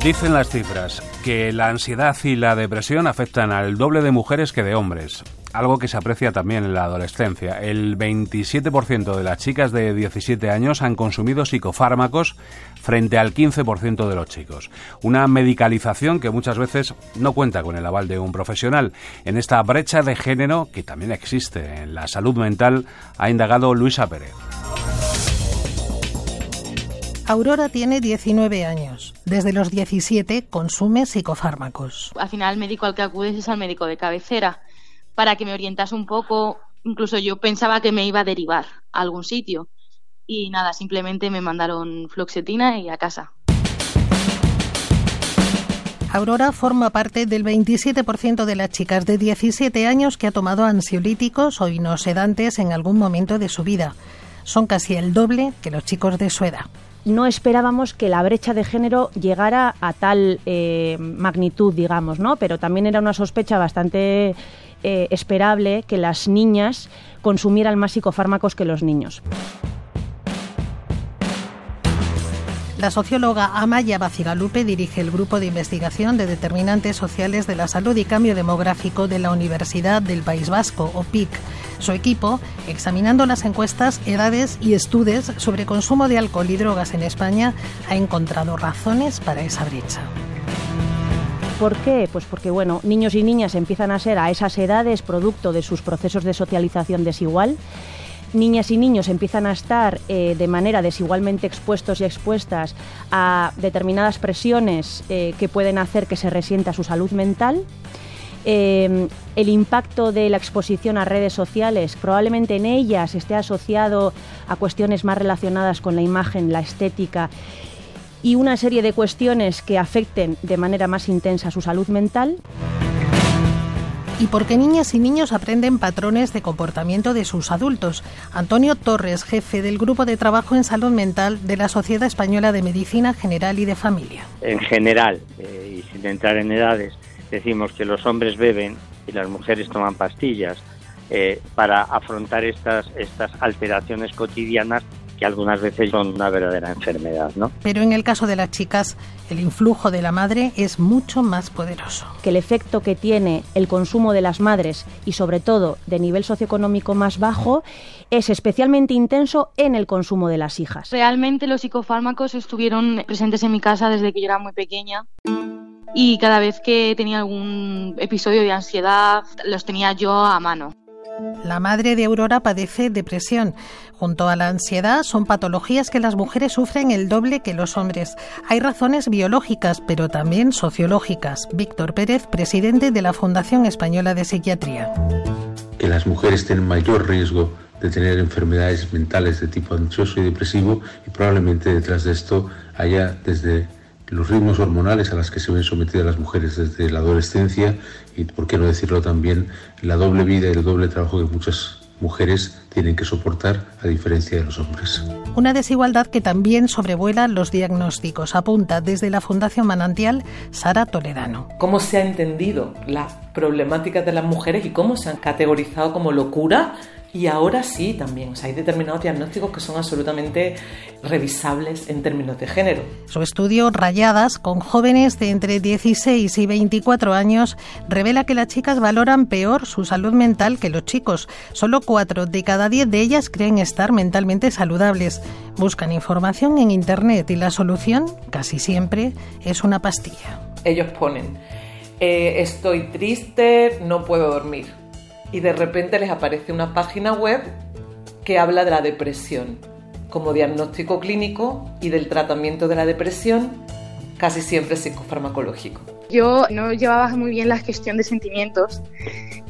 Dicen las cifras que la ansiedad y la depresión afectan al doble de mujeres que de hombres, algo que se aprecia también en la adolescencia. El 27% de las chicas de 17 años han consumido psicofármacos frente al 15% de los chicos. Una medicalización que muchas veces no cuenta con el aval de un profesional. En esta brecha de género que también existe en la salud mental ha indagado Luisa Pérez. Aurora tiene 19 años. Desde los 17 consume psicofármacos. Al final el médico al que acudes es al médico de cabecera para que me orientase un poco. Incluso yo pensaba que me iba a derivar a algún sitio. Y nada, simplemente me mandaron fluoxetina y a casa. Aurora forma parte del 27% de las chicas de 17 años que ha tomado ansiolíticos o inosedantes en algún momento de su vida. Son casi el doble que los chicos de su edad no esperábamos que la brecha de género llegara a tal eh, magnitud, digamos, ¿no? Pero también era una sospecha bastante eh, esperable que las niñas consumieran más psicofármacos que los niños. La socióloga Amaya Bacigalupe dirige el Grupo de Investigación de Determinantes Sociales de la Salud y Cambio Demográfico de la Universidad del País Vasco, OPIC. Su equipo, examinando las encuestas, edades y estudios sobre consumo de alcohol y drogas en España, ha encontrado razones para esa brecha. ¿Por qué? Pues porque bueno, niños y niñas empiezan a ser a esas edades producto de sus procesos de socialización desigual niñas y niños empiezan a estar eh, de manera desigualmente expuestos y expuestas a determinadas presiones eh, que pueden hacer que se resienta su salud mental. Eh, el impacto de la exposición a redes sociales probablemente en ellas esté asociado a cuestiones más relacionadas con la imagen, la estética y una serie de cuestiones que afecten de manera más intensa su salud mental y porque niñas y niños aprenden patrones de comportamiento de sus adultos. Antonio Torres, jefe del Grupo de Trabajo en Salud Mental de la Sociedad Española de Medicina General y de Familia. En general, eh, y sin entrar en edades, decimos que los hombres beben y las mujeres toman pastillas eh, para afrontar estas, estas alteraciones cotidianas que algunas veces son una verdadera enfermedad, ¿no? Pero en el caso de las chicas, el influjo de la madre es mucho más poderoso. Que el efecto que tiene el consumo de las madres y sobre todo de nivel socioeconómico más bajo es especialmente intenso en el consumo de las hijas. Realmente los psicofármacos estuvieron presentes en mi casa desde que yo era muy pequeña y cada vez que tenía algún episodio de ansiedad los tenía yo a mano. La madre de Aurora padece depresión. Junto a la ansiedad son patologías que las mujeres sufren el doble que los hombres. Hay razones biológicas, pero también sociológicas. Víctor Pérez, presidente de la Fundación Española de Psiquiatría. Que las mujeres tienen mayor riesgo de tener enfermedades mentales de tipo ansioso y depresivo y probablemente detrás de esto haya desde los ritmos hormonales a los que se ven sometidas las mujeres desde la adolescencia y, por qué no decirlo también, la doble vida y el doble trabajo que muchas mujeres tienen que soportar a diferencia de los hombres. Una desigualdad que también sobrevuela los diagnósticos, apunta desde la Fundación Manantial Sara Toledano. ¿Cómo se ha entendido la problemática de las mujeres y cómo se han categorizado como locura y ahora sí también, o sea, hay determinados diagnósticos que son absolutamente revisables en términos de género. Su estudio Rayadas con jóvenes de entre 16 y 24 años revela que las chicas valoran peor su salud mental que los chicos. Solo 4 de cada 10 de ellas creen estar mentalmente saludables. Buscan información en Internet y la solución, casi siempre, es una pastilla. Ellos ponen, eh, estoy triste, no puedo dormir y de repente les aparece una página web que habla de la depresión como diagnóstico clínico y del tratamiento de la depresión, casi siempre psicofarmacológico. Yo no llevaba muy bien la gestión de sentimientos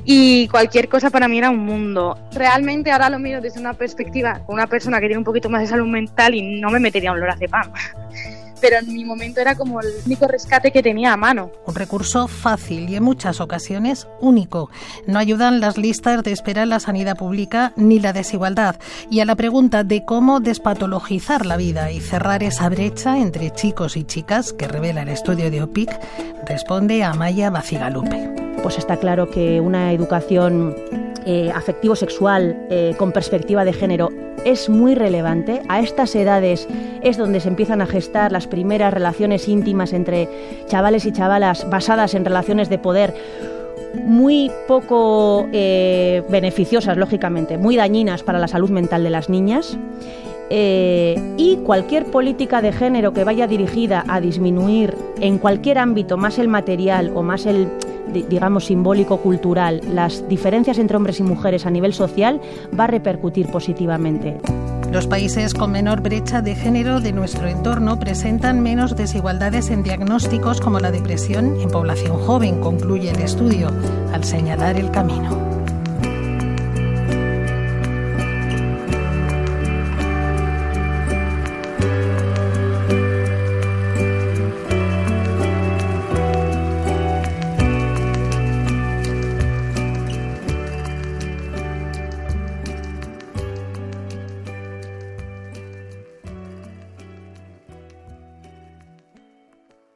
y cualquier cosa para mí era un mundo. Realmente ahora lo miro desde una perspectiva, una persona que tiene un poquito más de salud mental y no me metería un lorazepam pero en mi momento era como el único rescate que tenía a mano. Un recurso fácil y en muchas ocasiones único. No ayudan las listas de espera en la sanidad pública ni la desigualdad. Y a la pregunta de cómo despatologizar la vida y cerrar esa brecha entre chicos y chicas que revela el estudio de OPIC, responde Amaya Bacigalupe. Pues está claro que una educación eh, afectivo-sexual eh, con perspectiva de género es muy relevante. A estas edades es donde se empiezan a gestar las primeras relaciones íntimas entre chavales y chavalas basadas en relaciones de poder muy poco eh, beneficiosas, lógicamente, muy dañinas para la salud mental de las niñas. Y cualquier política de género que vaya dirigida a disminuir en cualquier ámbito, más el material o más el, digamos, simbólico, cultural, las diferencias entre hombres y mujeres a nivel social, va a repercutir positivamente. Los países con menor brecha de género de nuestro entorno presentan menos desigualdades en diagnósticos como la depresión en población joven, concluye el estudio, al señalar el camino.